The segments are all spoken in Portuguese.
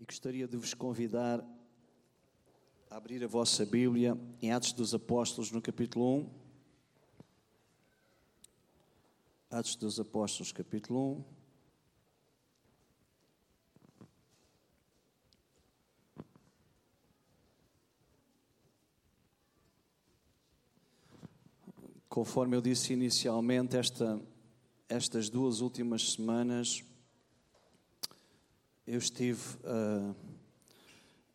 e gostaria de vos convidar a abrir a vossa Bíblia em Atos dos Apóstolos, no capítulo 1. Atos dos Apóstolos, capítulo 1. Conforme eu disse inicialmente, esta, estas duas últimas semanas eu estive uh,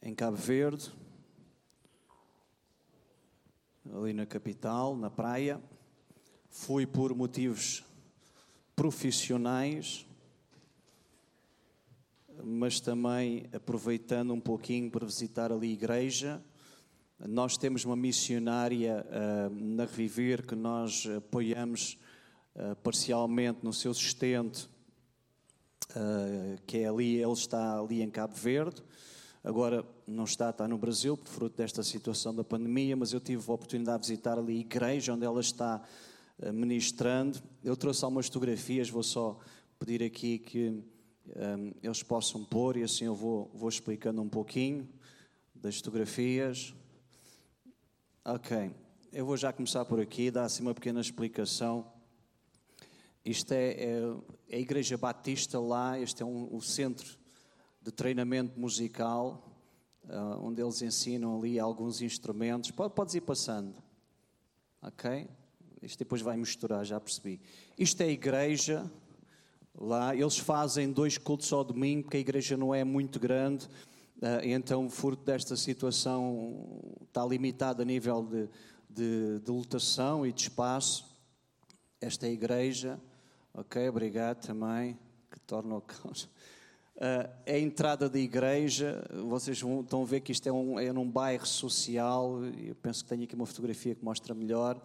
em Cabo Verde, ali na capital, na praia. Fui por motivos profissionais, mas também aproveitando um pouquinho para visitar ali a igreja. Nós temos uma missionária uh, na Reviver que nós apoiamos uh, parcialmente no seu sustento uh, que é ali, ele está ali em Cabo Verde, agora não está, está no Brasil, por fruto desta situação da pandemia, mas eu tive a oportunidade de visitar ali a igreja onde ela está uh, ministrando. Eu trouxe algumas fotografias, vou só pedir aqui que um, eh, eles possam pôr e assim eu vou, vou explicando um pouquinho das fotografias. Ok, eu vou já começar por aqui, dar assim uma pequena explicação. Isto é, é, é, a Igreja Batista lá, este é um, o centro de treinamento musical, uh, onde eles ensinam ali alguns instrumentos. Pode, podes ir passando, ok? Isto depois vai misturar, já percebi. Isto é a igreja lá, eles fazem dois cultos ao domingo, porque a igreja não é muito grande, uh, então furto desta situação está limitado a nível de, de, de lotação e de espaço. Esta é a igreja. Ok, obrigado também, que torna o caos. Uh, a entrada da igreja, vocês vão, estão a ver que isto é, um, é num bairro social, eu penso que tenho aqui uma fotografia que mostra melhor.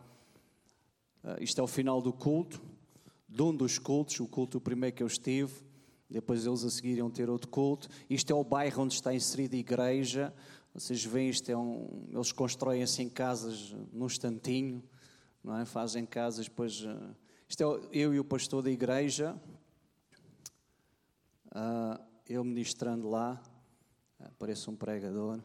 Uh, isto é o final do culto, de um dos cultos, o culto o primeiro que eu estive, depois eles a seguir iam ter outro culto. Isto é o bairro onde está inserida a igreja, vocês veem, isto é um, eles constroem assim casas num instantinho, não é? fazem casas, depois... Uh, isto é eu e o pastor da igreja, uh, eu ministrando lá, uh, parece um pregador.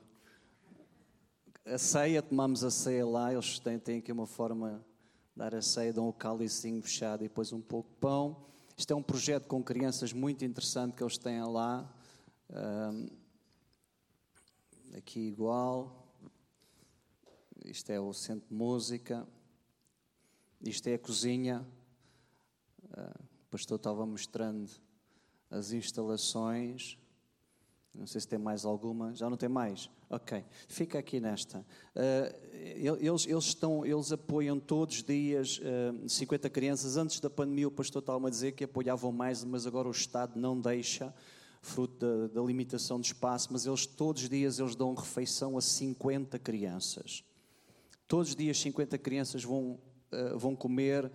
A ceia, tomamos a ceia lá, eles têm, têm aqui uma forma de dar a ceia, dão o cálicezinho fechado e depois um pouco de pão. Isto é um projeto com crianças muito interessante que eles têm lá. Uh, aqui igual. Isto é o centro de música. Isto é a cozinha. O pastor estava mostrando as instalações. Não sei se tem mais alguma. Já não tem mais? Ok. Fica aqui nesta. Uh, eles, eles, estão, eles apoiam todos os dias uh, 50 crianças. Antes da pandemia, o pastor estava a dizer que apoiavam mais, mas agora o Estado não deixa, fruto da, da limitação de espaço. Mas eles, todos os dias, eles dão refeição a 50 crianças. Todos os dias, 50 crianças vão, uh, vão comer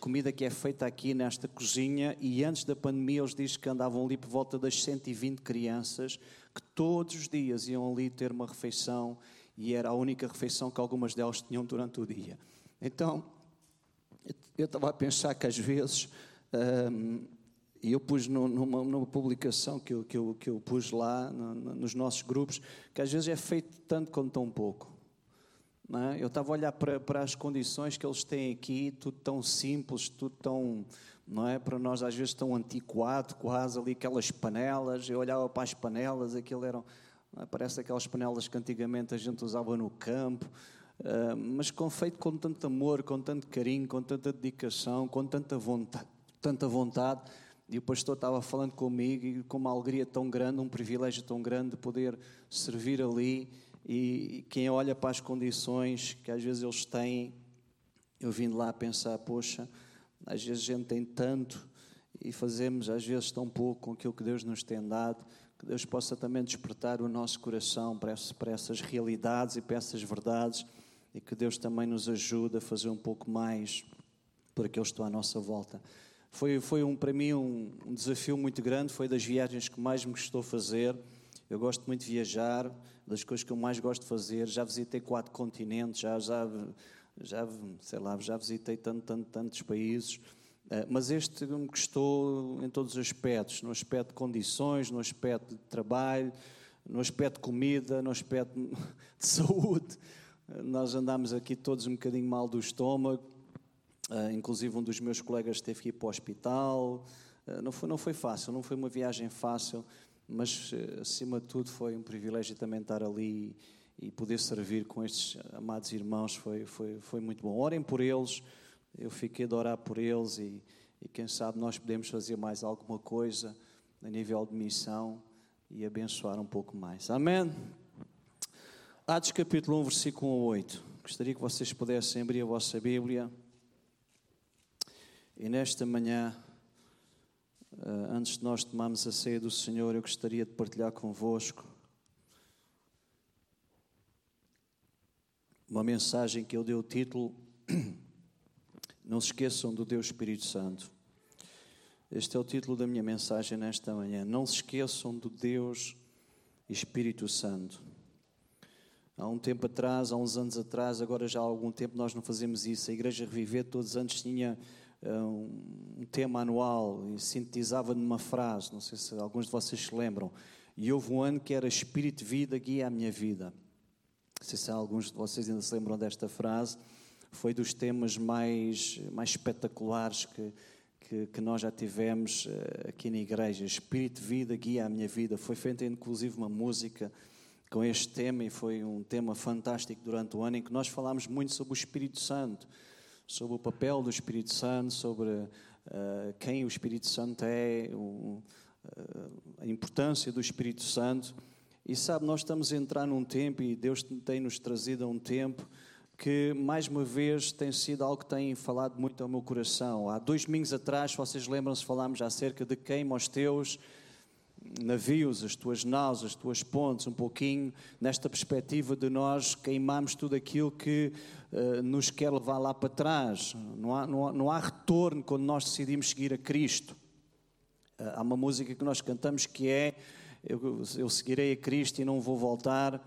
comida que é feita aqui nesta cozinha e antes da pandemia eles dizem que andavam ali por volta das 120 crianças que todos os dias iam ali ter uma refeição e era a única refeição que algumas delas tinham durante o dia. Então, eu estava a pensar que às vezes, e eu pus numa, numa, publicação que eu, que, eu, que eu pus lá no, nos nossos grupos, que às vezes é feito tanto quanto tão pouco. É? Eu estava a olhar para, para as condições que eles têm aqui, tudo tão simples, tudo tão, não é? Para nós às vezes tão antiquado, quase ali aquelas panelas. Eu olhava para as panelas, aquilo eram, é? parece aquelas panelas que antigamente a gente usava no campo, uh, mas com, feito com tanto amor, com tanto carinho, com tanta dedicação, com tanta vontade, tanta vontade. E o pastor estava falando comigo e com uma alegria tão grande, um privilégio tão grande de poder servir ali e quem olha para as condições que às vezes eles têm, eu vim lá pensar, poxa, às vezes a gente tem tanto e fazemos às vezes tão pouco com aquilo que Deus nos tem dado, que Deus possa também despertar o nosso coração para, essas realidades e para essas verdades e que Deus também nos ajude a fazer um pouco mais por aqueles que estão à nossa volta. Foi, foi um, para mim um, um desafio muito grande, foi das viagens que mais me gostou fazer. Eu gosto muito de viajar, das coisas que eu mais gosto de fazer. Já visitei quatro continentes, já, já, já sei lá, já visitei tanto, tanto, tantos países. Uh, mas este me custou em todos os aspectos, no aspecto de condições, no aspecto de trabalho, no aspecto de comida, no aspecto de saúde. Uh, nós andámos aqui todos um bocadinho mal do estômago, uh, inclusive um dos meus colegas teve que ir para o hospital. não, foi, não foi fácil, não foi uma viagem fácil, mas acima de tudo foi um privilégio também estar ali e poder servir com estes amados irmãos foi, foi, foi muito bom. Orem por eles, eu fiquei de orar por eles e, e quem sabe nós podemos fazer mais alguma coisa a nível de missão e abençoar um pouco mais. Amém? Atos capítulo 1, versículo 8. Gostaria que vocês pudessem abrir a vossa Bíblia. E nesta manhã, eh, antes de nós tomarmos a ceia do Senhor, eu gostaria de partilhar convosco uma mensagem que eu dei o título Não se esqueçam do Deus Espírito Santo. Este é o título da minha mensagem nesta manhã. Não se esqueçam do Deus Espírito Santo. Há um tempo atrás, há uns anos atrás, agora já há algum tempo nós não fazemos isso. A Igreja Reviver todos os anos tinha um tema anual e sintetizava numa frase, não sei se alguns de vocês se lembram. E houve um ano que era Espírito Vida guia a minha vida. Não sei se alguns de vocês ainda se lembram desta frase. Foi dos temas mais, mais espetaculares que, que, que, nós já tivemos eh, aqui na igreja. Espírito vida guia a minha vida. Foi feita inclusive uma música com este tema e foi um tema fantástico durante o ano em que nós falámos muito sobre o Espírito Santo, sobre o papel do Espírito Santo, sobre uh, quem o Espírito Santo é, uh, a importância do Espírito Santo. E sabe, nós estamos a entrar num tempo, e Deus tem nos trazido a um tempo, que mais uma vez tem sido algo que tem falado muito ao meu coração. Há dois domingos atrás, vocês lembram-se, falámos acerca de queima os navios, as tuas naus, as tuas pontes, um pouquinho nesta perspectiva de nós queimarmos tudo aquilo que uh, nos quer levar lá para trás. Não há, não há, não há retorno quando nós decidimos seguir a Cristo. Uh, há uma música que nós cantamos que é eu, eu seguirei a Cristo e não vou voltar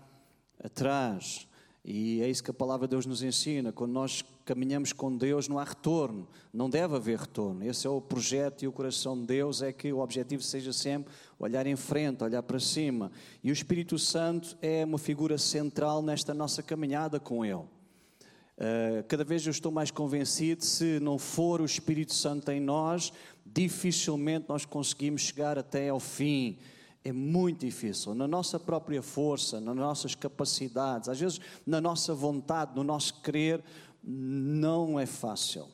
atrás. E é isso que a palavra de Deus nos ensina. Quando nós caminhamos com Deus, não há retorno, não deve haver retorno. Esse é o projeto e o coração de Deus é que o objetivo seja sempre olhar em frente, olhar para cima. E o Espírito Santo é uma figura central nesta nossa caminhada com Ele. Uh, cada vez eu estou mais convencido, se não for o Espírito Santo em nós, dificilmente nós conseguimos chegar até ao fim é muito difícil, na nossa própria força, nas nossas capacidades, às vezes na nossa vontade, no nosso querer, não é fácil.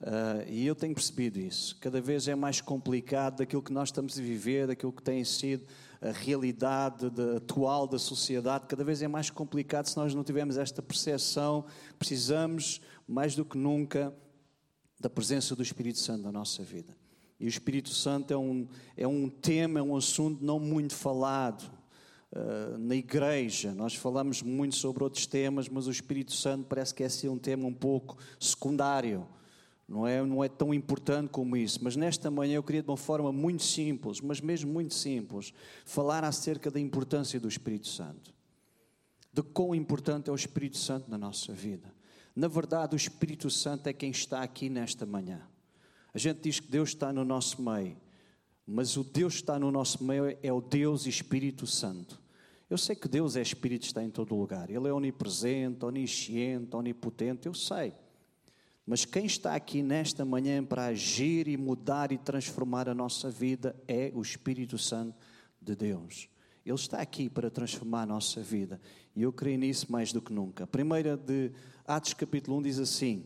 Uh, e eu tenho percebido isso. Cada vez é mais complicado daquilo que nós estamos a viver, daquilo que tem sido a realidade de, atual da sociedade. Cada vez é mais complicado se nós não tivermos esta percepção. Precisamos, mais do que nunca, da presença do Espírito Santo na nossa vida. E o Espírito Santo é um, é um tema, é um assunto não muito falado uh, na igreja. Nós falamos muito sobre outros temas, mas o Espírito Santo parece que é assim um tema um pouco secundário. Não é, não é tão importante como isso. Mas nesta manhã eu queria, de uma forma muito simples, mas mesmo muito simples, falar acerca da importância do Espírito Santo. De quão importante é o Espírito Santo na nossa vida. Na verdade, o Espírito Santo é quem está aqui nesta manhã. A gente diz que Deus está no nosso meio, mas o Deus que está no nosso meio é o Deus Espírito Santo. Eu sei que Deus é Espírito, está em todo lugar. Ele é onipresente, onisciente, onipotente, eu sei. Mas quem está aqui nesta manhã para agir e mudar e transformar a nossa vida é o Espírito Santo de Deus. Ele está aqui para transformar a nossa vida. E eu creio nisso mais do que nunca. A primeira de Atos capítulo 1 diz assim: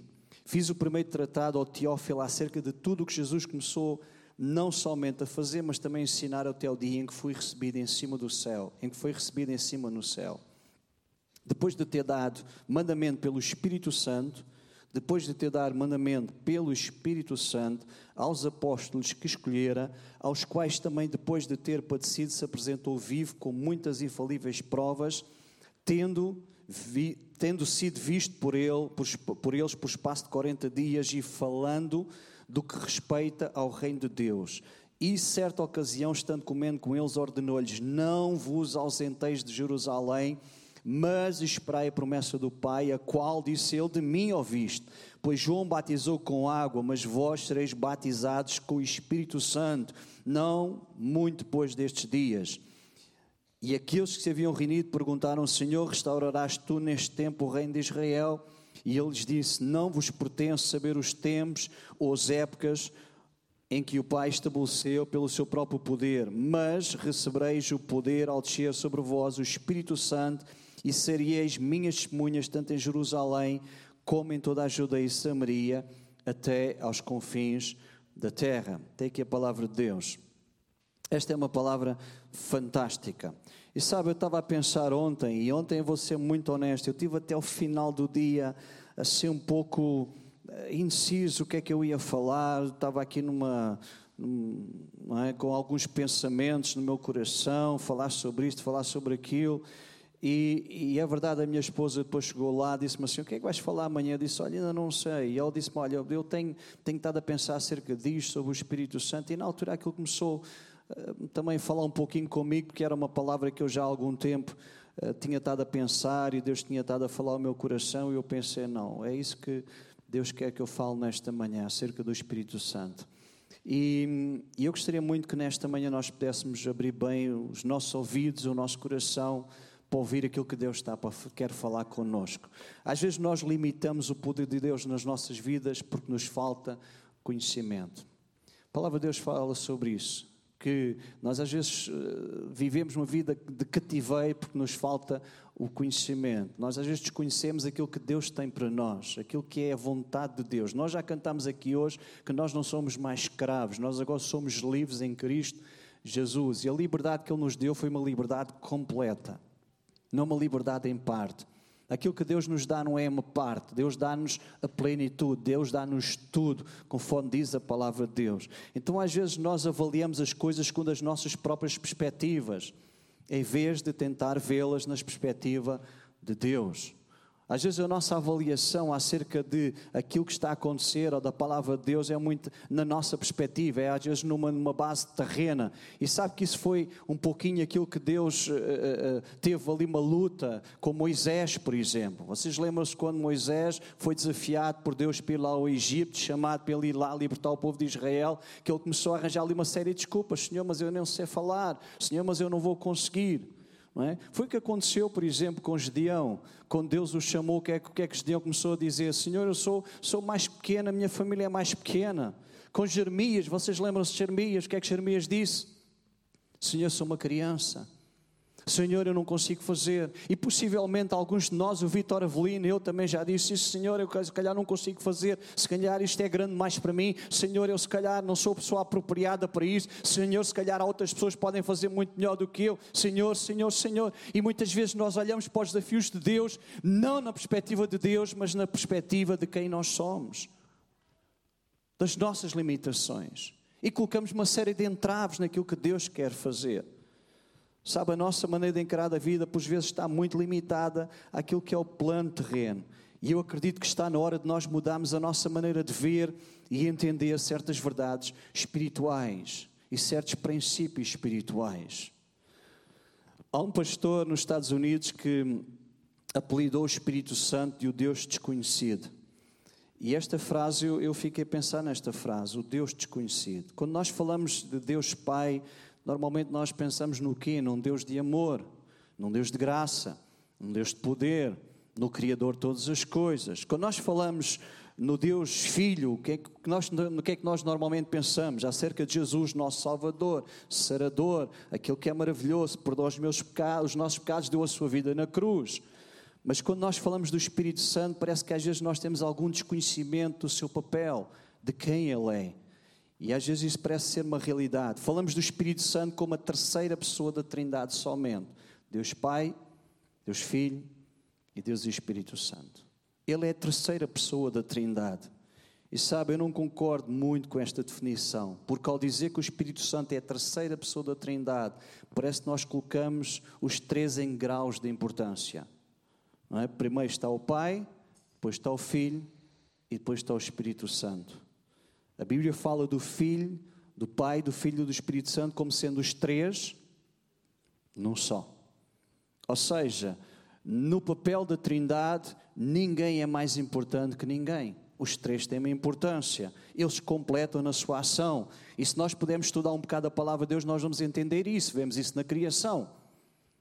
Fiz o primeiro tratado ao Teófilo acerca de tudo o que Jesus começou não somente a fazer, mas também a ensinar até o dia em que foi recebido em cima do céu, em que foi recebido em cima no céu. Depois de ter dado mandamento pelo Espírito Santo, depois de ter dado mandamento pelo Espírito Santo aos apóstolos que escolhera, aos quais também depois de ter padecido se apresentou vivo com muitas infalíveis provas, tendo vi, tendo sido visto por, ele, por, por eles por espaço de 40 dias e falando do que respeita ao reino de Deus. E certa ocasião, estando comendo com eles, ordenou-lhes: Não vos ausenteis de Jerusalém, mas esperai a promessa do Pai, a qual disse ele: De mim ouviste. Pois João batizou com água, mas vós sereis batizados com o Espírito Santo, não muito depois destes dias. E aqueles que se haviam reunido perguntaram: Senhor, restaurarás tu neste tempo o reino de Israel? E ele lhes disse: Não vos pertence saber os tempos ou as épocas em que o Pai estabeleceu pelo seu próprio poder, mas recebereis o poder ao descer sobre vós o Espírito Santo e seríeis minhas testemunhas tanto em Jerusalém como em toda a Judeia e Samaria, até aos confins da terra. Tem aqui a palavra de Deus. Esta é uma palavra fantástica. E sabe, eu estava a pensar ontem, e ontem vou ser muito honesto, eu tive até o final do dia assim um pouco eh, indeciso o que é que eu ia falar, estava aqui numa, é, com alguns pensamentos no meu coração, falar sobre isto, falar sobre aquilo. E, e é verdade, a minha esposa depois chegou lá disse-me assim: O que é que vais falar amanhã? Eu disse: Olha, ainda não sei. E ela disse-me: Olha, eu tenho, tenho estado a pensar acerca disto, sobre o Espírito Santo. E na altura aquilo começou também a falar um pouquinho comigo, porque era uma palavra que eu já há algum tempo uh, tinha estado a pensar e Deus tinha estado a falar ao meu coração. E eu pensei: Não, é isso que Deus quer que eu fale nesta manhã, acerca do Espírito Santo. E, e eu gostaria muito que nesta manhã nós pudéssemos abrir bem os nossos ouvidos, o nosso coração para ouvir aquilo que Deus está para, quer falar connosco. Às vezes nós limitamos o poder de Deus nas nossas vidas porque nos falta conhecimento. A palavra de Deus fala sobre isso, que nós às vezes eh, vivemos uma vida de cativeiro porque nos falta o conhecimento. Nós às vezes desconhecemos aquilo que Deus tem para nós, aquilo que é a vontade de Deus. Nós já cantamos aqui hoje que nós não somos mais escravos, nós agora somos livres em Cristo Jesus. E a liberdade que Ele nos deu foi uma liberdade completa não uma liberdade em parte. Aquilo que Deus nos dá não é uma parte, Deus dá-nos a plenitude, Deus dá-nos tudo, conforme diz a palavra de Deus. Então, às vezes, nós avaliamos as coisas segundo as nossas próprias perspectivas, em vez de tentar vê-las nas perspectiva de Deus. Às vezes a nossa avaliação acerca de aquilo que está a acontecer ou da palavra de Deus é muito na nossa perspectiva, é às vezes numa, numa base terrena. E sabe que isso foi um pouquinho aquilo que Deus uh, uh, teve ali uma luta com Moisés, por exemplo. Vocês lembram-se quando Moisés foi desafiado por Deus para ir lá ao Egito, chamado para ir lá libertar o povo de Israel, que ele começou a arranjar ali uma série de desculpas. Senhor, mas eu não sei falar. Senhor, mas eu não vou conseguir. É? Foi o que aconteceu, por exemplo, com Gedeão. Quando Deus o chamou, o que é, que, é que Gedeão começou a dizer? Senhor, eu sou, sou mais pequena, a minha família é mais pequena. Com Jeremias, vocês lembram-se de Jeremias? O que é que Jeremias disse? Senhor, sou uma criança. Senhor, eu não consigo fazer. E possivelmente alguns de nós, o Vitor Avelino, eu também já disse isso, Senhor, eu se calhar não consigo fazer. Se calhar isto é grande mais para mim. Senhor, eu se calhar não sou a pessoa apropriada para isso. Senhor, se calhar outras pessoas podem fazer muito melhor do que eu. Senhor, Senhor, Senhor. E muitas vezes nós olhamos para os desafios de Deus, não na perspectiva de Deus, mas na perspectiva de quem nós somos. Das nossas limitações. E colocamos uma série de entraves naquilo que Deus quer fazer. Sabe, a nossa maneira de encarar a vida, por vezes, está muito limitada àquilo que é o plano terreno. E eu acredito que está na hora de nós mudarmos a nossa maneira de ver e entender certas verdades espirituais e certos princípios espirituais. Há um pastor nos Estados Unidos que apelidou o Espírito Santo de o Deus desconhecido. E esta frase, eu, fiquei a pensar nesta frase, o Deus desconhecido. Quando nós falamos de Deus Pai, Normalmente nós pensamos no quê? Num Deus de amor, num Deus de graça, num Deus de poder, no Criador de todas as coisas. Quando nós falamos no Deus Filho, o que, é que nós, no que é que nós normalmente pensamos? Acerca de Jesus, nosso Salvador, Sarador, aquele que é maravilhoso, perdoa os meus pecados, os nossos pecados, deu a sua vida na cruz. Mas quando nós falamos do Espírito Santo, parece que às vezes nós temos algum desconhecimento do seu papel, de quem Ele é. E às vezes isso parece ser uma realidade. Falamos do Espírito Santo como a terceira pessoa da Trindade somente: Deus Pai, Deus Filho e Deus Espírito Santo. Ele é a terceira pessoa da Trindade. E sabe, eu não concordo muito com esta definição, porque ao dizer que o Espírito Santo é a terceira pessoa da Trindade, parece que nós colocamos os três em graus de importância. É? Primeiro está o Pai, depois está o Filho e depois está o Espírito Santo. A Bíblia fala do Filho, do Pai, do Filho e do Espírito Santo como sendo os três num só. Ou seja, no papel da Trindade, ninguém é mais importante que ninguém. Os três têm uma importância, eles completam na sua ação. E se nós pudermos estudar um bocado a palavra de Deus, nós vamos entender isso. Vemos isso na criação.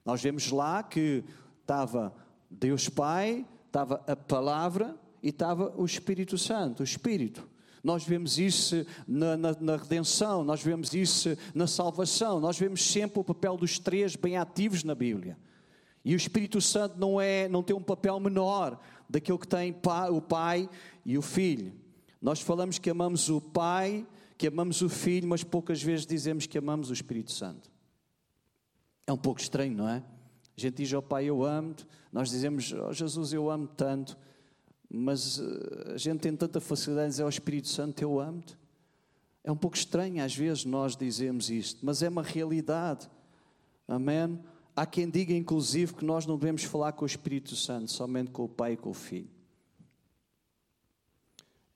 Nós vemos lá que estava Deus Pai, estava a palavra e estava o Espírito Santo, o Espírito. Nós vemos isso na, na, na, redenção, nós vemos isso na salvação, nós vemos sempre o papel dos três bem ativos na Bíblia. E o Espírito Santo não, é, não tem um papel menor daquilo que tem o Pai e o Filho. Nós falamos que amamos o Pai, que amamos o Filho, mas poucas vezes dizemos que amamos o Espírito Santo. É um pouco estranho, não é? A gente diz ao Pai, eu amo-te, nós dizemos, oh, Jesus, eu amo tanto, mas eh, a gente tem tanta facilidade em dizer ao Espírito Santo, eu amo-te. É um pouco estranho às vezes nós dizemos isto, mas é uma realidade. Amém? Há quem diga, inclusive, que nós não devemos falar com o Espírito Santo, somente com o Pai e com o Filho.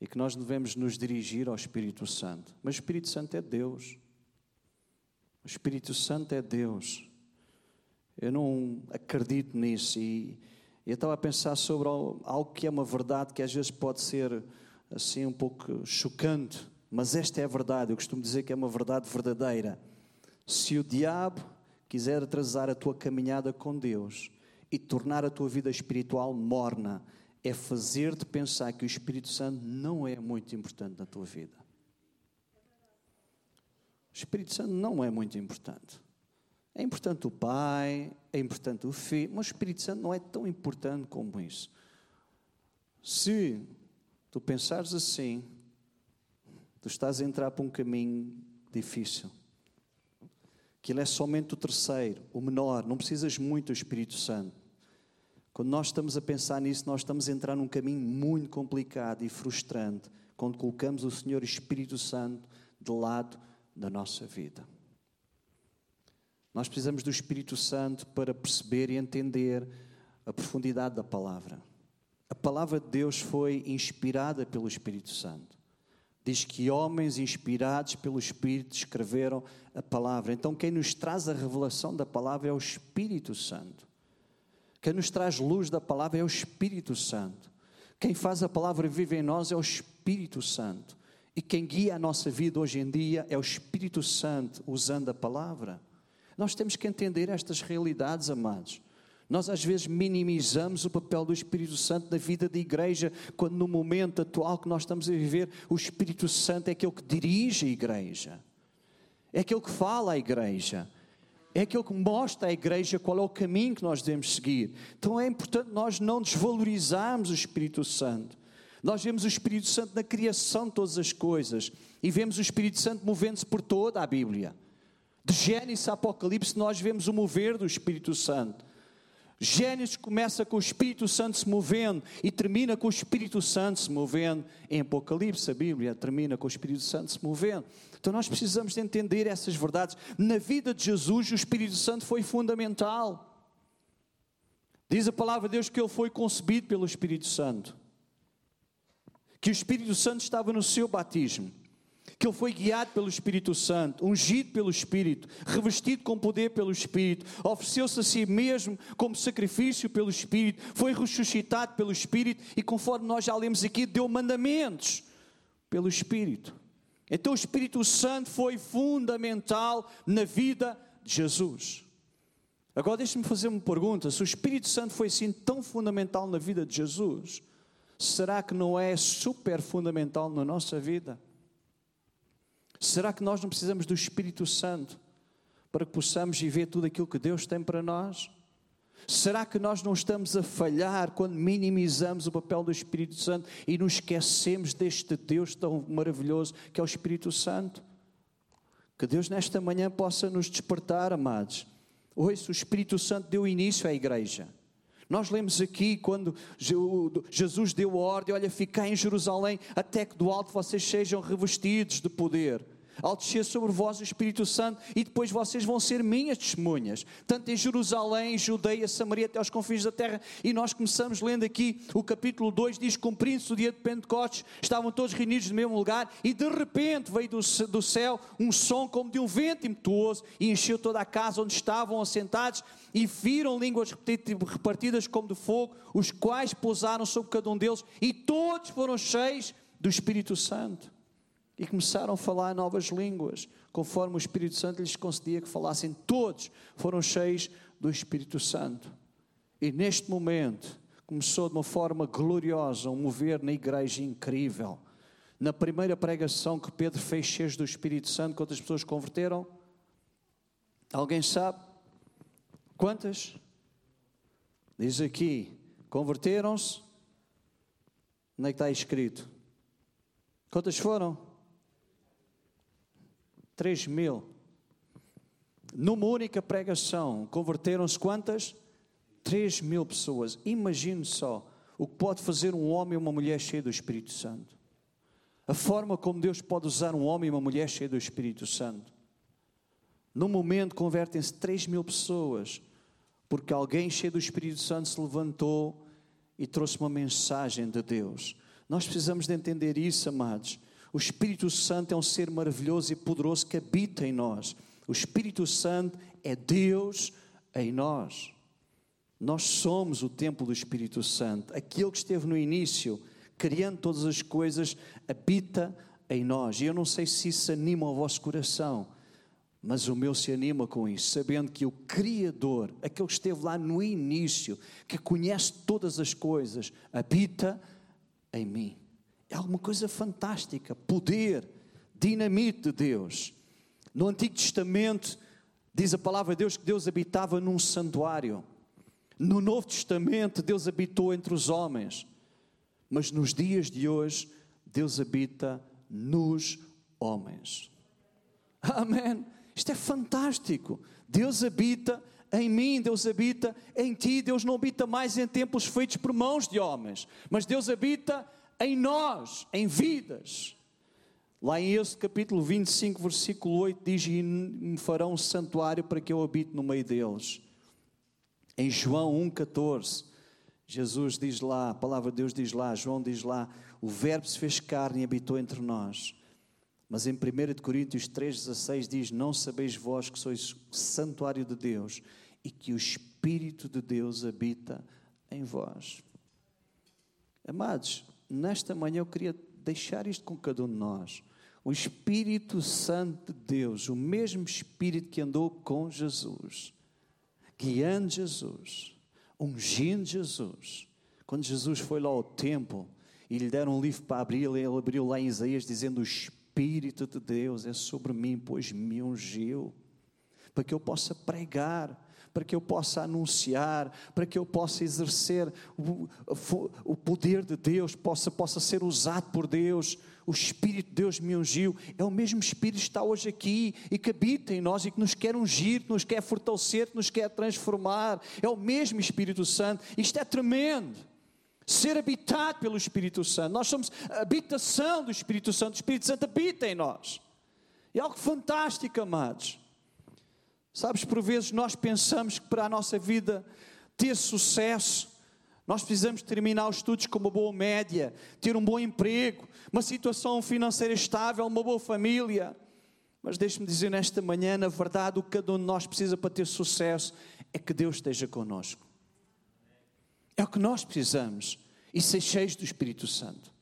E que nós devemos nos dirigir ao Espírito Santo. Mas o Espírito Santo é Deus. O Espírito Santo é Deus. Eu não acredito nisso. E eu estava a pensar sobre algo que é uma verdade que às vezes pode ser assim um pouco chocante. Mas esta é a verdade. Eu costumo dizer que é uma verdade verdadeira. Se o diabo quiser atrasar a tua caminhada com Deus e tornar a tua vida espiritual morna, é fazer-te pensar que o Espírito Santo não é muito importante na tua vida. O Espírito Santo não é muito importante. É importante o Pai, é importante o Filho, mas o Espírito Santo não é tão importante como isso. Se tu pensares assim, tu estás a entrar para um caminho difícil que ele é somente o terceiro, o menor, não precisas muito do Espírito Santo. Quando nós estamos a pensar nisso, nós estamos a entrar num caminho muito complicado e frustrante quando colocamos o Senhor Espírito Santo de lado da nossa vida. Nós precisamos do Espírito Santo para perceber e entender a profundidade da palavra. A palavra de Deus foi inspirada pelo Espírito Santo. Diz que homens inspirados pelo Espírito escreveram a palavra. Então, quem nos traz a revelação da palavra é o Espírito Santo. Quem nos traz luz da palavra é o Espírito Santo. Quem faz a palavra viver em nós é o Espírito Santo. E quem guia a nossa vida hoje em dia é o Espírito Santo usando a palavra. Nós temos que entender estas realidades, amados. Nós às vezes minimizamos o papel do Espírito Santo na vida da igreja, quando no momento atual que nós estamos a viver, o Espírito Santo é aquele que dirige a igreja, é aquele que fala à igreja, é aquele que mostra à igreja qual é o caminho que nós devemos seguir. Então é importante nós não desvalorizarmos o Espírito Santo. Nós vemos o Espírito Santo na criação de todas as coisas e vemos o Espírito Santo movendo-se por toda a Bíblia. De Gênesis a Apocalipse, nós vemos o mover do Espírito Santo. Gênesis começa com o Espírito Santo se movendo e termina com o Espírito Santo se movendo. Em Apocalipse, a Bíblia termina com o Espírito Santo se movendo. Então nós precisamos de entender essas verdades. Na vida de Jesus, o Espírito Santo foi fundamental. Diz a palavra de Deus que ele foi concebido pelo Espírito Santo. Que o Espírito Santo estava no seu batismo que ele foi guiado pelo Espírito Santo, ungido pelo Espírito, revestido com poder pelo Espírito, ofereceu-se a si mesmo como sacrifício pelo Espírito, foi ressuscitado pelo Espírito e, conforme nós já lemos aqui, deu mandamentos pelo Espírito. Então, o Espírito Santo foi fundamental na vida de Jesus. Agora, deixe-me fazer uma pergunta: se o Espírito Santo foi assim tão fundamental na vida de Jesus, será que não é super fundamental na nossa vida? Será que nós não precisamos do Espírito Santo para que possamos viver tudo aquilo que Deus tem para nós? Será que nós não estamos a falhar quando minimizamos o papel do Espírito Santo e nos esquecemos deste Deus tão maravilhoso que é o Espírito Santo? Que Deus nesta manhã possa nos despertar, amados. Hoje o Espírito Santo deu início à igreja. Nós lemos aqui quando Jesus deu a ordem: olha, ficai em Jerusalém até que do alto vocês sejam revestidos de poder. Ao descer sobre vós o Espírito Santo, e depois vocês vão ser minhas testemunhas, tanto em Jerusalém, Judeia, Samaria, até aos confins da terra. E nós começamos lendo aqui o capítulo 2: diz: Cumprindo-se o dia de Pentecostes, estavam todos reunidos no mesmo lugar, e de repente veio do, do céu um som como de um vento impetuoso, e encheu toda a casa onde estavam assentados, e viram línguas repartidas como de fogo, os quais pousaram sobre cada um deles, e todos foram cheios do Espírito Santo e começaram a falar novas línguas, conforme o Espírito Santo lhes concedia que falassem. Todos foram cheios do Espírito Santo. E neste momento começou de uma forma gloriosa um mover na igreja incrível. Na primeira pregação que Pedro fez cheios do Espírito Santo, quantas pessoas converteram? Alguém sabe? Quantas? Diz aqui, converteram-se. Onde é que está escrito? Quantas foram? 3 mil. Numa única pregação, converteram-se quantas? 3 mil pessoas. Imagine só o que pode fazer um homem e uma mulher cheia do Espírito Santo. A forma como Deus pode usar um homem e uma mulher cheia do Espírito Santo. Num momento convertem-se 3 mil pessoas, porque alguém cheio do Espírito Santo se levantou e trouxe uma mensagem de Deus. Nós precisamos de entender isso, amados. O Espírito Santo é um ser maravilhoso e poderoso que habita em nós. O Espírito Santo é Deus em nós. Nós somos o templo do Espírito Santo. Aquele que esteve no início, criando todas as coisas, habita em nós. E eu não sei se isso anima o vosso coração, mas o meu se anima com isso, sabendo que o Criador, aquele que esteve lá no início, que conhece todas as coisas, habita em mim. É alguma coisa fantástica, poder, dinamite de Deus. No Antigo Testamento, diz a palavra de Deus que Deus habitava num santuário. No Novo Testamento, Deus habitou entre os homens. Mas nos dias de hoje, Deus habita nos homens. Amém. Isto é fantástico. Deus habita em mim, Deus habita em ti. Deus não habita mais em templos feitos por mãos de homens, mas Deus habita em nós, em vidas. Lá em Êxodo capítulo 25, versículo 8, diz: E me farão um santuário para que eu habite no meio deles. Em João 1,14, Jesus diz lá, a palavra de Deus diz lá, João diz lá: O Verbo se fez carne e habitou entre nós. Mas em 1 Coríntios 3,16 diz: Não sabeis vós que sois santuário de Deus e que o Espírito de Deus habita em vós. Amados, nesta manhã eu queria deixar isto com cada um de nós. O Espírito Santo de Deus, o mesmo Espírito que andou com Jesus, guiando Jesus, ungindo Jesus. Quando Jesus foi lá ao templo e lhe deram um livro para abrir, ele abriu lá em Isaías dizendo: O Espírito de Deus é sobre mim, pois me ungiu, para que eu possa pregar para que eu possa anunciar, para que eu possa exercer o, o poder de Deus, possa, possa ser usado por Deus. O Espírito de Deus me ungiu. É o mesmo Espírito que está hoje aqui e que habita em nós e que nos quer ungir, que nos quer fortalecer, que nos quer transformar. É o mesmo Espírito Santo. Isto é tremendo ser habitado pelo Espírito Santo. Nós somos a habitação do Espírito Santo. O Espírito Santo habita em nós. É algo fantástico, amados. Sabes, por vezes nós pensamos que para a nossa vida ter sucesso, nós precisamos terminar os estudos com uma boa média, ter um bom emprego, uma situação financeira estável, uma boa família. Mas deixe-me dizer nesta manhã, na verdade, o que cada um de nós precisa para ter sucesso é que Deus esteja conosco. É o que nós precisamos e ser cheios do Espírito Santo.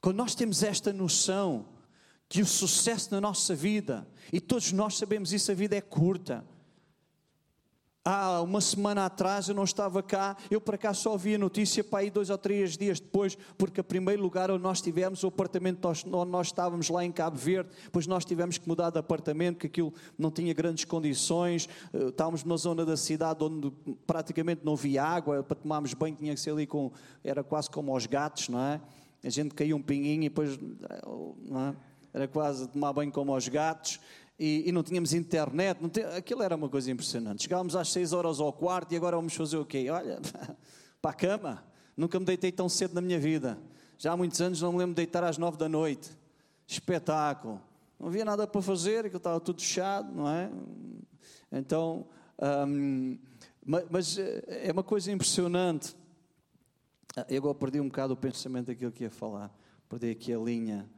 Quando nós temos esta noção, que o sucesso na nossa vida, e todos nós sabemos isso, a vida é curta. Há uma semana atrás eu não estava cá, eu para cá só vi a notícia para aí dois ou três dias depois, porque a primeiro lugar onde nós tivemos, o apartamento onde nós estávamos lá em Cabo Verde, pois nós tivemos que mudar de apartamento, que aquilo não tinha grandes condições, eh, estávamos numa zona da cidade onde praticamente não havia água, para tomarmos banho tinha que ser ali com, era quase como aos gatos, não é? A gente caía um pinguinho e depois, eh, não é? Era quase tomar banho como aos gatos, e, e não tínhamos internet, não aquilo era uma coisa impressionante. Chegávamos às 6 horas ao quarto e agora vamos fazer o quê? Olha, para a cama, nunca me deitei tão cedo na minha vida. Já há muitos anos não me lembro de deitar às 9 da noite. Espetáculo. Não havia nada para fazer, aquilo estava tudo fechado, não é? Então, hum, mas eh, é uma coisa impressionante. Eu agora perdi um bocado o pensamento daquilo que ia falar. Perdi aqui a linha.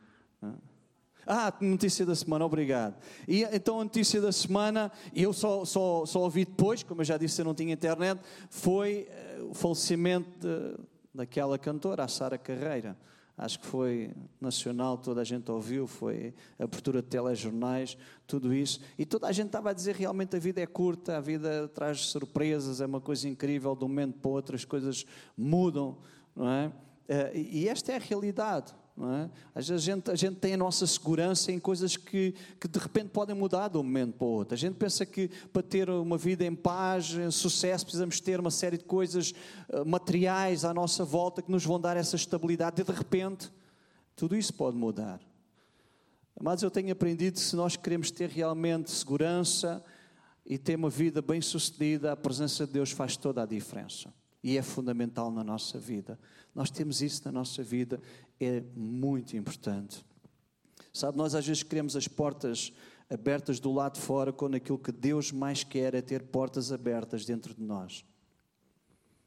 Ah, notícia da semana, obrigado. E então a notícia da semana, eu só, só, só ouvi depois, como eu já disse, eu não tinha internet, foi eh, o falecimento de, daquela cantora, a Sara Carreira. Acho que foi nacional, toda a gente ouviu, foi abertura de telejornais, tudo isso. E toda a gente estava a dizer realmente a vida é curta, a vida traz surpresas, é uma coisa incrível, de um momento para o outro as coisas mudam, não é? Eh, e esta é a realidade. É? Às vezes a gente, a gente tem a nossa segurança em coisas que, que de repente podem mudar de um momento para o outro. A gente pensa que para ter uma vida em paz, em sucesso, precisamos ter uma série de coisas uh, materiais à nossa volta que nos vão dar essa estabilidade e de repente tudo isso pode mudar. Mas eu tenho aprendido que se nós queremos ter realmente segurança e ter uma vida bem sucedida, a presença de Deus faz toda a diferença e é fundamental na nossa vida. Nós temos isso na nossa vida, é muito importante. Sabe, nós às vezes queremos as portas abertas do lado de fora, quando aquilo que Deus mais quer é ter portas abertas dentro de nós.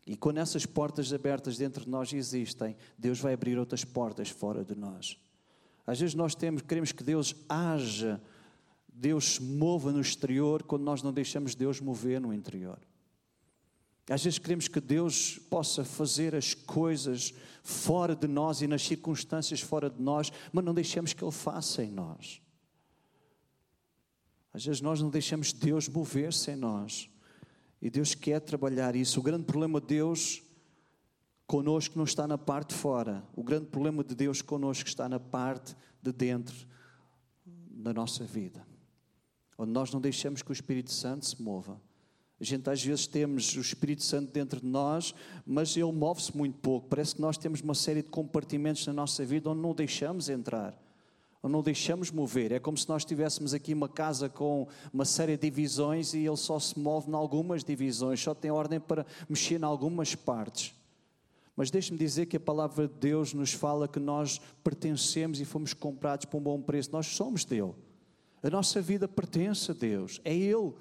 E quando essas portas abertas dentro de nós existem, Deus vai abrir outras portas fora de nós. Às vezes nós temos, queremos que Deus haja, Deus se mova no exterior, quando nós não deixamos Deus mover no interior. Às vezes queremos que Deus possa fazer as coisas fora de nós e nas circunstâncias fora de nós, mas não deixamos que Ele faça em nós. Às vezes nós não deixamos Deus mover-se em nós. E Deus quer trabalhar isso. O grande problema de Deus conosco não está na parte de fora. O grande problema de Deus conosco está na parte de dentro da nossa vida. Onde nós não deixamos que o Espírito Santo se mova. A gente às vezes temos o Espírito Santo dentro de nós, mas ele move-se muito pouco. Parece que nós temos uma série de compartimentos na nossa vida onde não deixamos entrar, onde não deixamos mover. É como se nós tivéssemos aqui uma casa com uma série de divisões e ele só se move em algumas divisões, só tem ordem para mexer em algumas partes. Mas deixe-me dizer que a palavra de Deus nos fala que nós pertencemos e fomos comprados por um bom preço. Nós somos dele. A nossa vida pertence a Deus. É Ele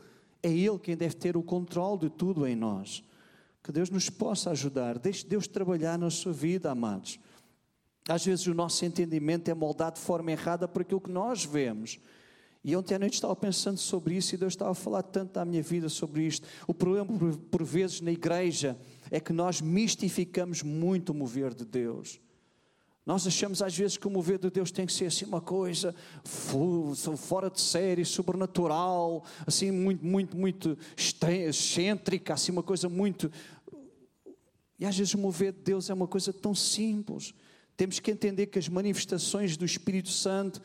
é Ele quem deve ter o controle de tudo em nós. Que Deus nos possa ajudar. Deixe Deus trabalhar na sua vida, amados. Às vezes o nosso entendimento é moldado de forma errada por aquilo que nós vemos. E ontem à noite estava pensando sobre isso e Deus estava a falar tanto da minha vida sobre isto. O problema, por vezes, na igreja é que nós mistificamos muito o mover de Deus. Nós achamos às vezes que o mover de Deus tem que ser assim uma coisa fora de série, sobrenatural, assim muito, muito, muito excêntrica, assim uma coisa muito. E às vezes o mover de Deus é uma coisa tão simples. Temos que entender que as manifestações do Espírito Santo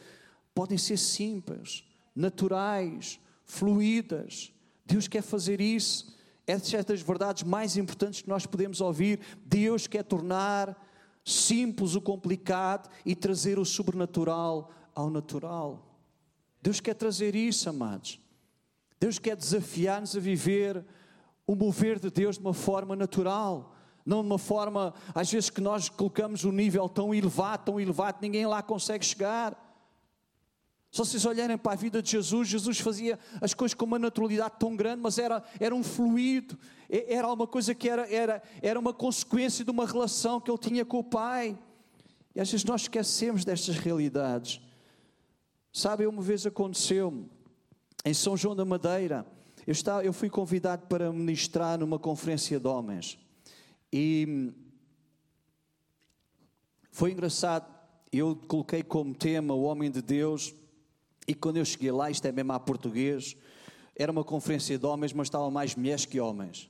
podem ser simples, naturais, fluídas. Deus quer fazer isso. Essas são as verdades mais importantes que nós podemos ouvir. Deus quer tornar simples o complicado e trazer o sobrenatural ao natural. Deus quer trazer isso, amados. Deus quer desafiar-nos a viver o mover de Deus de uma forma natural, não de uma forma, às vezes, que nós colocamos um nível tão elevado, tão elevado, ninguém lá consegue chegar. Se vocês olharem para a vida de Jesus, Jesus fazia as coisas com uma naturalidade tão grande, mas era, era um fluido, era uma coisa que era, era, era uma consequência de uma relação que ele tinha com o Pai. E às vezes nós esquecemos destas realidades. Sabe, uma vez aconteceu em São João da Madeira, eu, estava, eu fui convidado para ministrar numa conferência de homens. E foi engraçado, eu coloquei como tema o homem de Deus e quando eu cheguei lá, isto é mesmo a português, era uma conferência de homens, mas estavam mais mulheres que homens.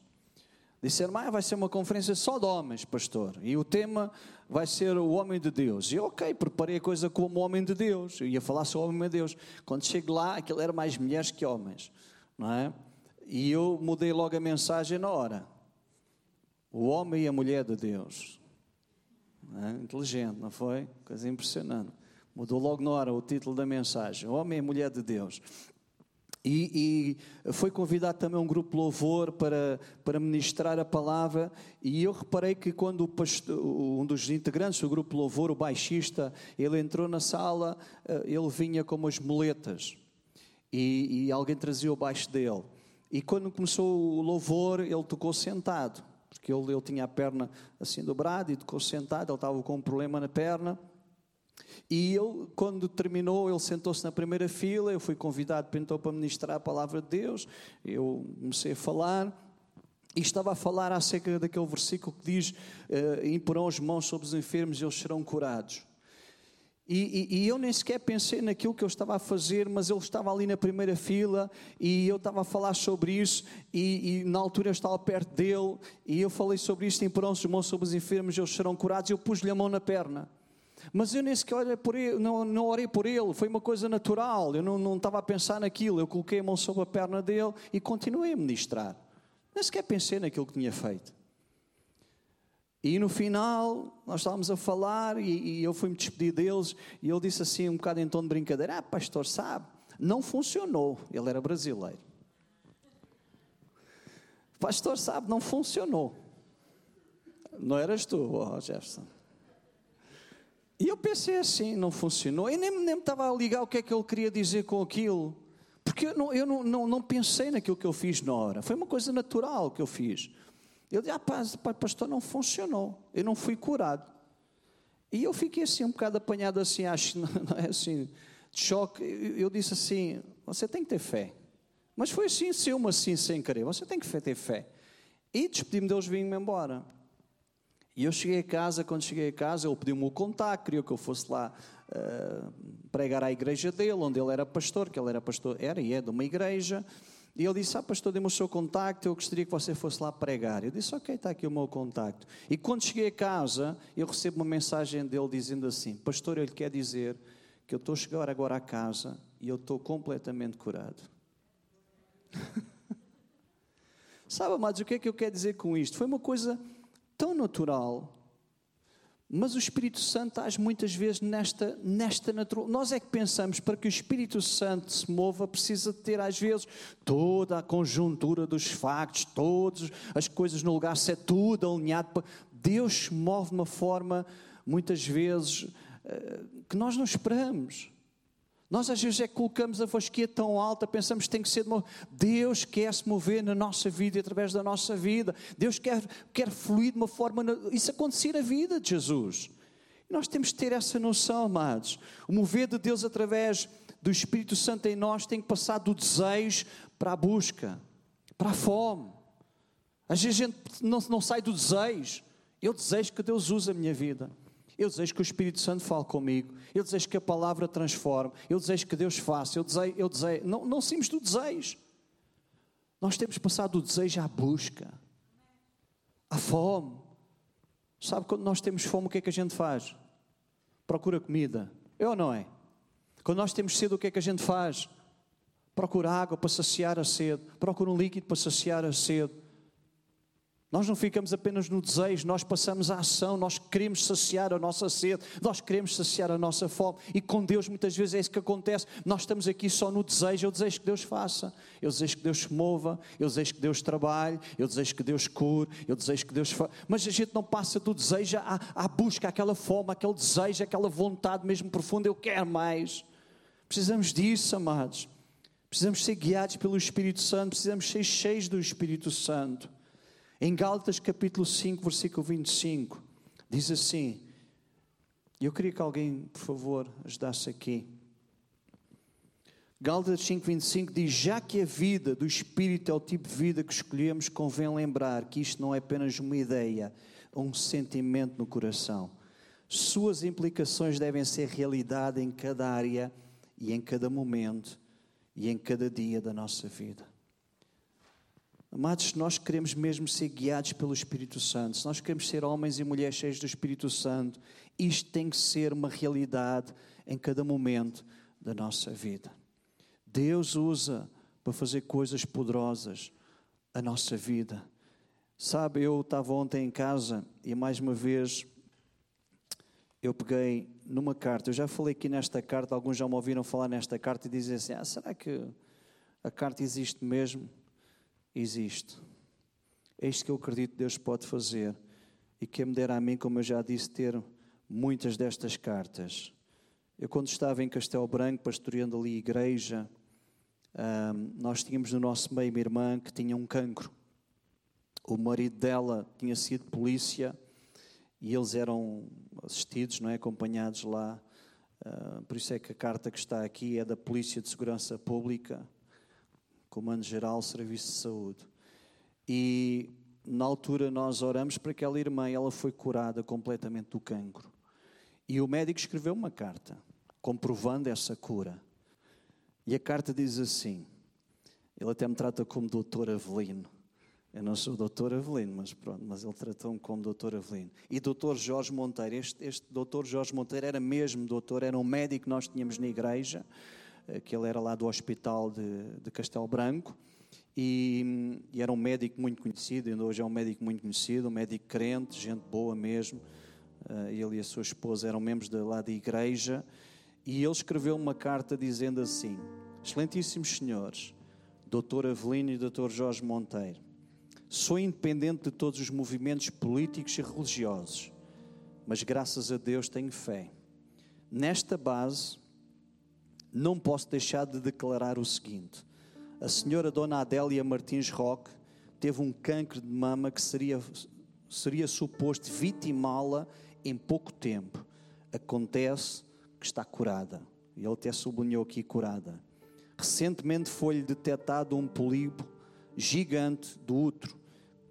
Disseram, ah, vai ser uma conferência só de homens, pastor. E o tema vai ser o homem de Deus. E eu, ok, preparei a coisa como homem de Deus. Eu ia falar sobre o homem de Deus. Quando chego lá, aquilo era mais mulheres que homens. Não é? E eu mudei logo a mensagem na hora. O homem e a mulher de Deus. Não é? Inteligente, não foi? Coisa impressionante. Mudou logo na hora o título da mensagem: Homem e Mulher de Deus. E, e, foi convidado também um grupo louvor para, para ministrar a palavra. E eu reparei que quando pastor, um dos integrantes do grupo louvor, o baixista, ele entrou na sala, eh, ele vinha com umas muletas. E, e alguém trazia o baixo dele. E quando começou o louvor, ele tocou sentado. Porque ele, ele tinha a perna assim dobrada e tocou sentado, ele estava com um problema na perna. E ele, quando terminou, ele sentou-se na primeira fila. Eu fui convidado então, para ministrar a palavra de Deus. Eu comecei a falar. E estava a falar acerca daquele versículo que diz: Imporão as mãos sobre os enfermos e eles serão curados. E, e, e, eu nem sequer pensei naquilo que eu estava a fazer, mas ele estava ali na primeira fila e eu estava a falar sobre isso. E, e na altura eu estava perto dele e eu falei sobre isto: Imporão as mãos sobre os enfermos eles serão curados. Eu pus-lhe a mão na perna. Mas eu nem sequer por ele, não, não orei por ele, foi uma coisa natural, eu não, não estava a pensar naquilo, eu coloquei a mão sobre a perna dele e continuei a ministrar. Nem sequer pensei naquilo que tinha feito. E no final, nós estávamos a falar e, e eu fui-me despedir deles e ele disse assim, um bocado em tom de brincadeira: Ah, pastor, sabe, não funcionou. Ele era brasileiro. Pastor, sabe, não funcionou. Não eras tu, oh Jefferson. E eu pensei assim, não funcionou. Eu nem, nem estava a ligar o que é que ele queria dizer com aquilo. Porque eu, não, eu não, não, não, pensei naquilo que eu fiz na hora. Foi uma coisa natural que eu fiz. Eu disse, ah, pastor, não funcionou. Eu não fui curado. E eu fiquei assim, um bocado apanhado assim, acho, não é assim, de choque. Eu disse assim, você tem que ter fé. Mas foi assim, saiu-me assim, sem querer. Você tem que ter fé. E despedi-me deles, vim-me embora. E eu cheguei a casa, quando cheguei a casa, ele pediu-me o contato, queria que eu fosse lá uh, pregar à igreja dele, onde ele era pastor, que ele era pastor, era e é de uma igreja. E ele disse: Ah, pastor, dê-me o seu contacto, eu gostaria que você fosse lá pregar. Eu disse: Ok, está aqui o meu contacto. E quando cheguei a casa, eu recebo uma mensagem dele dizendo assim: Pastor, ele quer dizer que eu estou a chegar agora à casa e eu estou completamente curado. Sabe, amados, o que é que eu quero dizer com isto? Foi uma coisa tão natural, mas o Espírito Santo age muitas vezes nesta, nesta natural. Nós é que pensamos, para que o Espírito Santo se mova, precisa ter às vezes toda a conjuntura dos factos, todas as coisas no lugar, se é tudo alinhado. Deus move de uma forma, muitas vezes, eh, que nós não esperamos. Nós às vezes é que colocamos a fasquia tão alta, pensamos que tem que ser de uma... Deus quer se mover na nossa vida e através da nossa vida. Deus quer, quer fluir de uma forma. Isso acontecer na vida de Jesus. E nós temos que ter essa noção, amados. O mover de Deus através do Espírito Santo em nós tem que passar do desejo para a busca, para a fome. Às vezes a gente não, não sai do desejo. Eu desejo que Deus use a minha vida. Eu desejo que o Espírito Santo fale comigo. Eu desejo que a palavra transforme. Eu desejo que Deus faça. Eu desejo, eu desejo. Não, não saímos do desejo. Nós temos passado do desejo à busca, à fome. Sabe quando nós temos fome, o que é que a gente faz? Procura comida. É ou não é? Quando nós temos sede, o que é que a gente faz? Procura água para saciar a sede. Procura um líquido para saciar a sede. Nós não ficamos apenas no desejo, nós passamos à ação, nós queremos saciar a nossa sede, nós queremos saciar a nossa fome. E com Deus muitas vezes é isso que acontece. Nós estamos aqui só no desejo, eu desejo que Deus faça, eu desejo que Deus se mova, eu desejo que Deus trabalhe, eu desejo que Deus cure, eu desejo que Deus faça. Mas a gente não passa do desejo à, à busca, àquela fome, aquele desejo, aquela vontade mesmo profunda, eu quero mais. Precisamos disso, amados. Precisamos ser guiados pelo Espírito Santo, precisamos ser cheios do Espírito Santo. Em Gálatas capítulo 5, versículo 25, diz assim: Eu queria que alguém, por favor, ajudasse aqui. Gálatas 5, 25 diz: Já que a vida do Espírito é o tipo de vida que escolhemos, convém lembrar que isto não é apenas uma ideia, um sentimento no coração. Suas implicações devem ser realidade em cada área e em cada momento e em cada dia da nossa vida. Amados, nós queremos mesmo ser guiados pelo Espírito Santo, se nós queremos ser homens e mulheres cheios do Espírito Santo, isto tem que ser uma realidade em cada momento da nossa vida. Deus usa para fazer coisas poderosas a nossa vida. Sabe, eu estava ontem em casa e mais uma vez eu peguei numa carta. Eu já falei aqui nesta carta, alguns já me ouviram falar nesta carta e dizem assim: ah, será que A carta existe mesmo? Existe. É isto que eu acredito que Deus pode fazer. E que me dera a mim, como eu já disse, ter muitas destas cartas. Eu, quando estava em Castelo Branco, pastoreando ali a igreja, nós tínhamos no nosso meio uma irmã que tinha um cancro. O marido dela tinha sido polícia e eles eram assistidos, não é, acompanhados lá. Uh, por isso é que a carta que está aqui é da Polícia de Segurança Pública, Comando-Geral Serviço de Saúde. E na altura nós oramos para aquela irmã, ela foi curada completamente do cancro. E o médico escreveu uma carta comprovando essa cura. E a carta diz assim: ele até me trata como doutor Avelino. Eu não sou doutor Avelino, mas pronto, mas ele tratou-me como doutor Avelino. E doutor Jorge Monteiro, este, este doutor Jorge Monteiro era mesmo doutor, era um médico que nós tínhamos na igreja, que ele era lá do hospital de, de Castelo Branco, e, e, era um médico muito conhecido, ainda hoje é um médico muito conhecido, um médico crente, gente boa mesmo. Uh, ele e a sua esposa eram membros de, lá da igreja, e ele escreveu uma carta dizendo assim: Excelentíssimos senhores, doutor Avelino e doutor Jorge Monteiro, Sou independente de todos os movimentos políticos e religiosos, mas graças a Deus tenho fé. Nesta base, não posso deixar de declarar o seguinte: a senhora Dona Adélia Martins Roque teve um câncer de mama que seria, seria suposto vitimá-la em pouco tempo. Acontece que está curada. E ele até sublinhou aqui curada. Recentemente foi-lhe detectado um polipo gigante do útero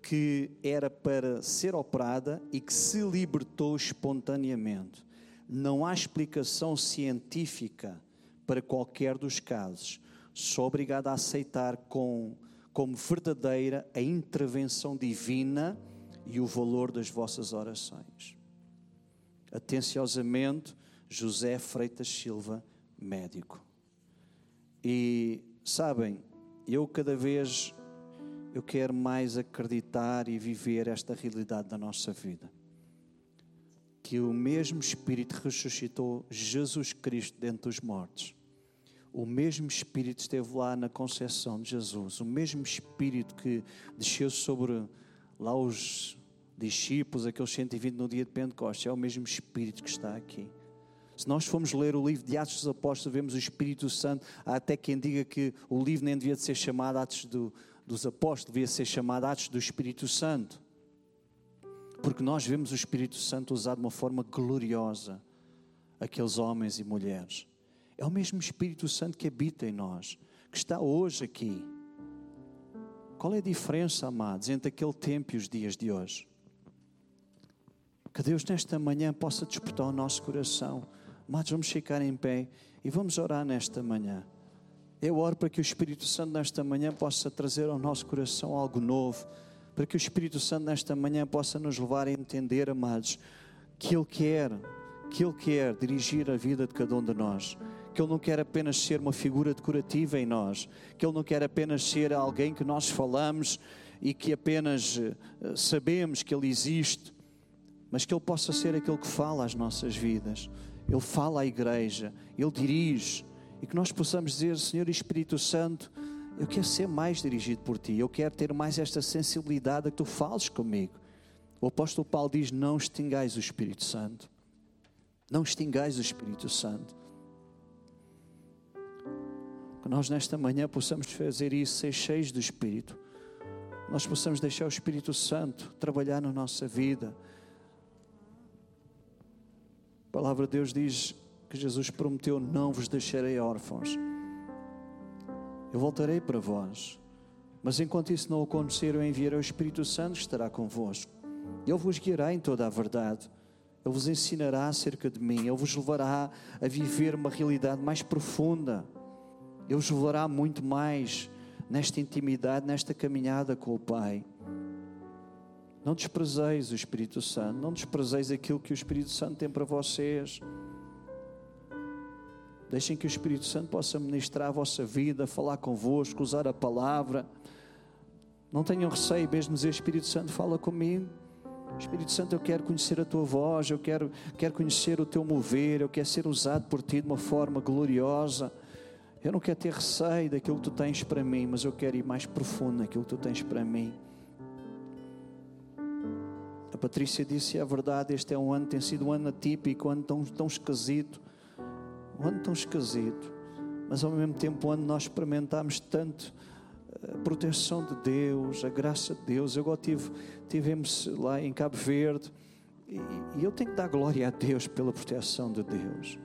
que era para ser operada e que se libertou espontaneamente. Não há explicação científica para qualquer dos casos. Sou obrigado a aceitar com, como verdadeira a intervenção divina e o valor das vossas orações. Atenciosamente, José Freitas Silva, médico. E sabem, eu cada vez eu quero mais acreditar e viver esta realidade da nossa vida. Que o mesmo Espírito ressuscitou Jesus Cristo dentro dos mortos. O mesmo Espírito esteve lá na concepção de Jesus. O mesmo Espírito que desceu sobre lá os discípulos, aqueles 120 no dia de Pentecostes, é o mesmo Espírito que está aqui. Se nós formos ler o livro de Atos dos Apóstolos, vemos o Espírito Santo. Há até quem diga que o livro nem devia de ser chamado Atos do, dos apóstolos devia ser chamado Atos do Espírito Santo. Porque nós vemos o Espírito Santo usado de uma forma gloriosa aqueles homens e mulheres. É o mesmo Espírito Santo que habita em nós, que está hoje aqui. Qual é a diferença, amados, entre aquele tempo e os dias de hoje? Que Deus nesta manhã possa despertar o nosso coração. Amados, vamos ficar em pé e vamos orar nesta manhã. Eu oro para que o Espírito Santo nesta manhã possa trazer ao nosso coração algo novo, para que o Espírito Santo nesta manhã possa nos levar a entender, amados, que Ele quer, que Ele quer dirigir a vida de cada um de nós. Que Ele não quer apenas ser uma figura decorativa em nós, que Ele não quer apenas ser alguém que nós falamos e que apenas eh, sabemos que Ele existe, mas que Ele possa ser aquele que fala às nossas vidas. Ele fala à igreja, Ele dirige, e que nós possamos dizer, Senhor Espírito Santo, eu quero ser mais dirigido por Ti, eu quero ter mais esta sensibilidade a que Tu fales comigo. O apóstolo Paulo diz: Não extingais o Espírito Santo, não extingais o Espírito Santo. Que nós nesta manhã possamos fazer isso, ser cheios do Espírito, nós possamos deixar o Espírito Santo trabalhar na nossa vida. A palavra de Deus diz que Jesus prometeu: Não vos deixarei órfãos. Eu voltarei para vós. Mas enquanto isso não acontecer, eu enviarei o Espírito Santo que estará convosco. Ele vos guiará em toda a verdade. Ele vos ensinará acerca de mim. Ele vos levará a viver uma realidade mais profunda. Ele vos levará muito mais nesta intimidade, nesta caminhada com o Pai. Não desprezeis o Espírito Santo. Não desprezeis aquilo que o Espírito Santo tem para vocês. Deixem que o Espírito Santo possa ministrar a vossa vida, falar convosco, usar a palavra. Não tenham receio mesmo dizer: Espírito Santo, fala comigo. Espírito Santo, eu quero conhecer a tua voz, eu quero, quero conhecer o teu mover, eu quero ser usado por ti de uma forma gloriosa. Eu não quero ter receio daquilo que tu tens para mim, mas eu quero ir mais profundo naquilo que tu tens para mim. A Patrícia disse: é verdade, este é um ano, tem sido um ano atípico, um ano tão, tão esquisito. Um ano tão esquisito, mas ao mesmo tempo, um ano nós experimentámos tanto a eh, proteção de Deus, a graça de Deus. Eu agora tive, tivemos lá em Cabo Verde e, e eu tenho que dar glória a Deus pela proteção de Deus.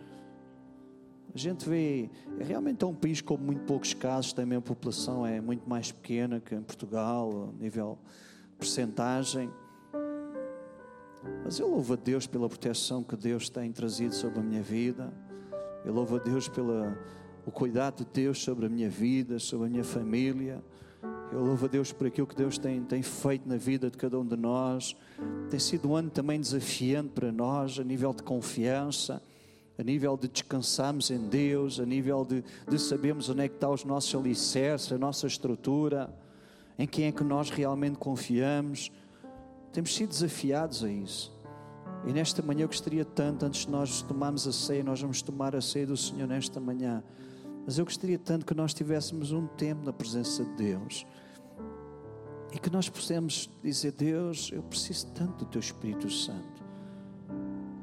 A gente vê, é realmente é um país com muito poucos casos, também a população é muito mais pequena que em Portugal, a nível percentagem. Mas eu louvo a Deus pela proteção que Deus tem trazido sobre a minha vida. Eu louvo a Deus pelo cuidado de Deus sobre a minha vida, sobre a minha família. Eu louvo a Deus por aquilo que Deus tem, tem feito na vida de cada um de nós. Tem sido um ano também desafiante para nós, a nível de confiança, a nível de descansarmos em Deus, a nível de, de sabermos onde é que estão os nossos alicerces, a nossa estrutura, em quem é que nós realmente confiamos. Temos sido desafiados a isso. E nesta manhã eu gostaria tanto, antes de nós tomarmos a ceia, nós vamos tomar a ceia do Senhor nesta manhã. Mas eu gostaria tanto que nós tivéssemos um tempo na presença de Deus. E que nós possamos dizer, Deus, eu preciso tanto do Teu Espírito Santo.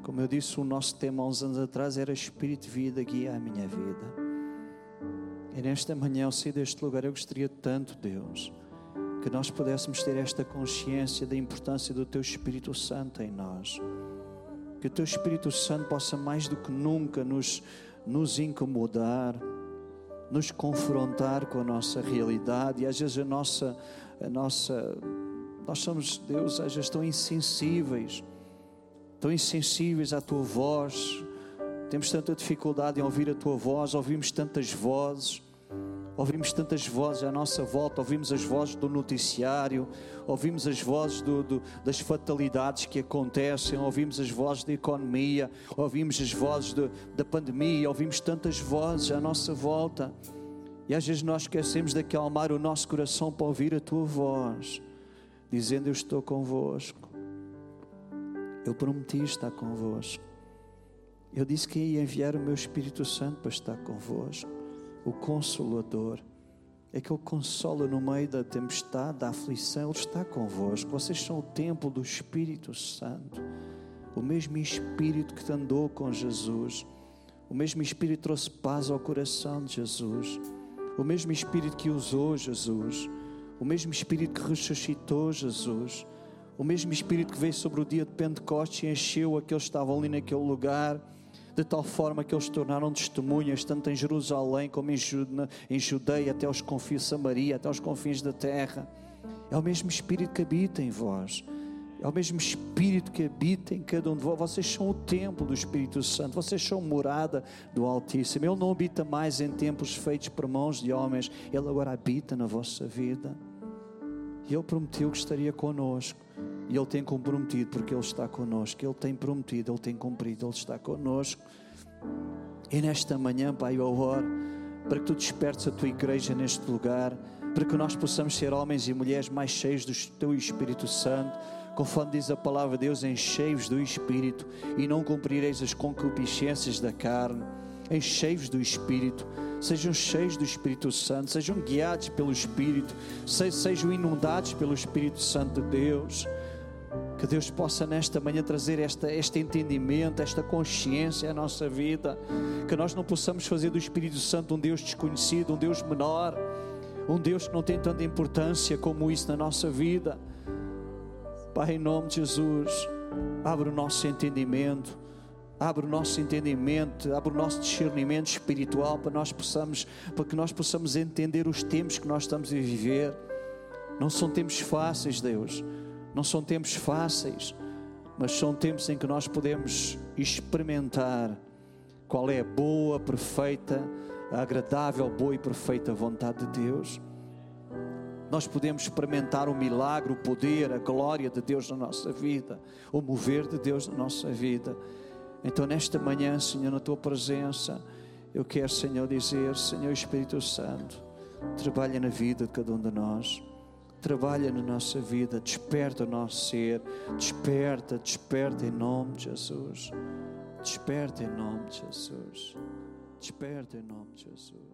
Como eu disse, o nosso tema há uns anos atrás era Espírito de Vida guia a minha vida. E nesta manhã, ao sair deste lugar, eu gostaria tanto, Deus, que nós pudéssemos ter esta consciência da importância do Teu Espírito Santo em nós. Que o Teu Espírito Santo possa mais do que nunca nos, nos incomodar, nos confrontar com a nossa realidade. E às vezes a nossa, a nossa, nós somos, Deus, às vezes tão insensíveis, tão insensíveis à Tua voz, temos tanta dificuldade em ouvir a Tua voz, ouvimos tantas vozes Ouvimos tantas vozes à nossa volta, ouvimos as vozes do noticiário, ouvimos as vozes do, do, das fatalidades que acontecem, ouvimos as vozes da economia, ouvimos as vozes da pandemia, ouvimos tantas vozes à nossa volta. E às vezes nós esquecemos de acalmar o nosso coração para ouvir a tua voz, dizendo: Eu estou convosco. Eu prometi estar convosco. Eu disse que ia enviar o meu Espírito Santo para estar convosco o Consolador, é que consola no meio da tempestade, da aflição, Ele está convosco. Vocês são o templo do Espírito Santo, o mesmo Espírito que andou com Jesus, o mesmo Espírito trouxe paz ao coração de Jesus, o mesmo Espírito que usou Jesus, o mesmo Espírito que ressuscitou Jesus, o mesmo Espírito que veio sobre o dia de Pentecostes e encheu aqueles que estavam ali naquele lugar de tal forma que eles se tornaram testemunhas, tanto em Jerusalém como em Judeia, até aos confins de Samaria, até aos confins da terra. É o mesmo Espírito que habita em vós. É o mesmo Espírito que habita em cada um de vós. Vocês são o templo do Espírito Santo. Vocês são morada do Altíssimo. Ele não habita mais em templos feitos por mãos de homens. Ele agora habita na vossa vida. E Ele prometeu que estaria conosco. E Ele tem comprometido, porque Ele está conosco. Ele tem prometido, Ele tem cumprido, Ele está conosco. E nesta manhã, Pai, eu oro para que tu despertes a tua igreja neste lugar, para que nós possamos ser homens e mulheres mais cheios do teu Espírito Santo, conforme diz a palavra de Deus, encheios do Espírito, e não cumprireis as concupiscências da carne, encheios do Espírito sejam cheios do Espírito Santo, sejam guiados pelo Espírito, sejam inundados pelo Espírito Santo de Deus. Que Deus possa nesta manhã trazer esta, este entendimento, esta consciência à nossa vida. Que nós não possamos fazer do Espírito Santo um Deus desconhecido, um Deus menor, um Deus que não tem tanta importância como isso na nossa vida. Pai, em nome de Jesus, abre o nosso entendimento, abre o nosso entendimento, abre o nosso discernimento espiritual para nós possamos, para que nós possamos entender os tempos que nós estamos a viver. Não são tempos fáceis, Deus não são tempos fáceis, mas são tempos em que nós podemos experimentar qual é a boa, perfeita, a agradável, boa e perfeita vontade de Deus. Nós podemos experimentar o milagre, o poder, a glória de Deus na nossa vida, o mover de Deus na nossa vida. Então, nesta manhã, Senhor, na tua presença, eu quero, Senhor, dizer: Senhor Espírito Santo, trabalha na vida de cada um de nós trabalha na nossa vida, desperta o nosso ser, desperta, desperta em nome de Jesus. Desperta em nome de Jesus. Desperta em nome de Jesus.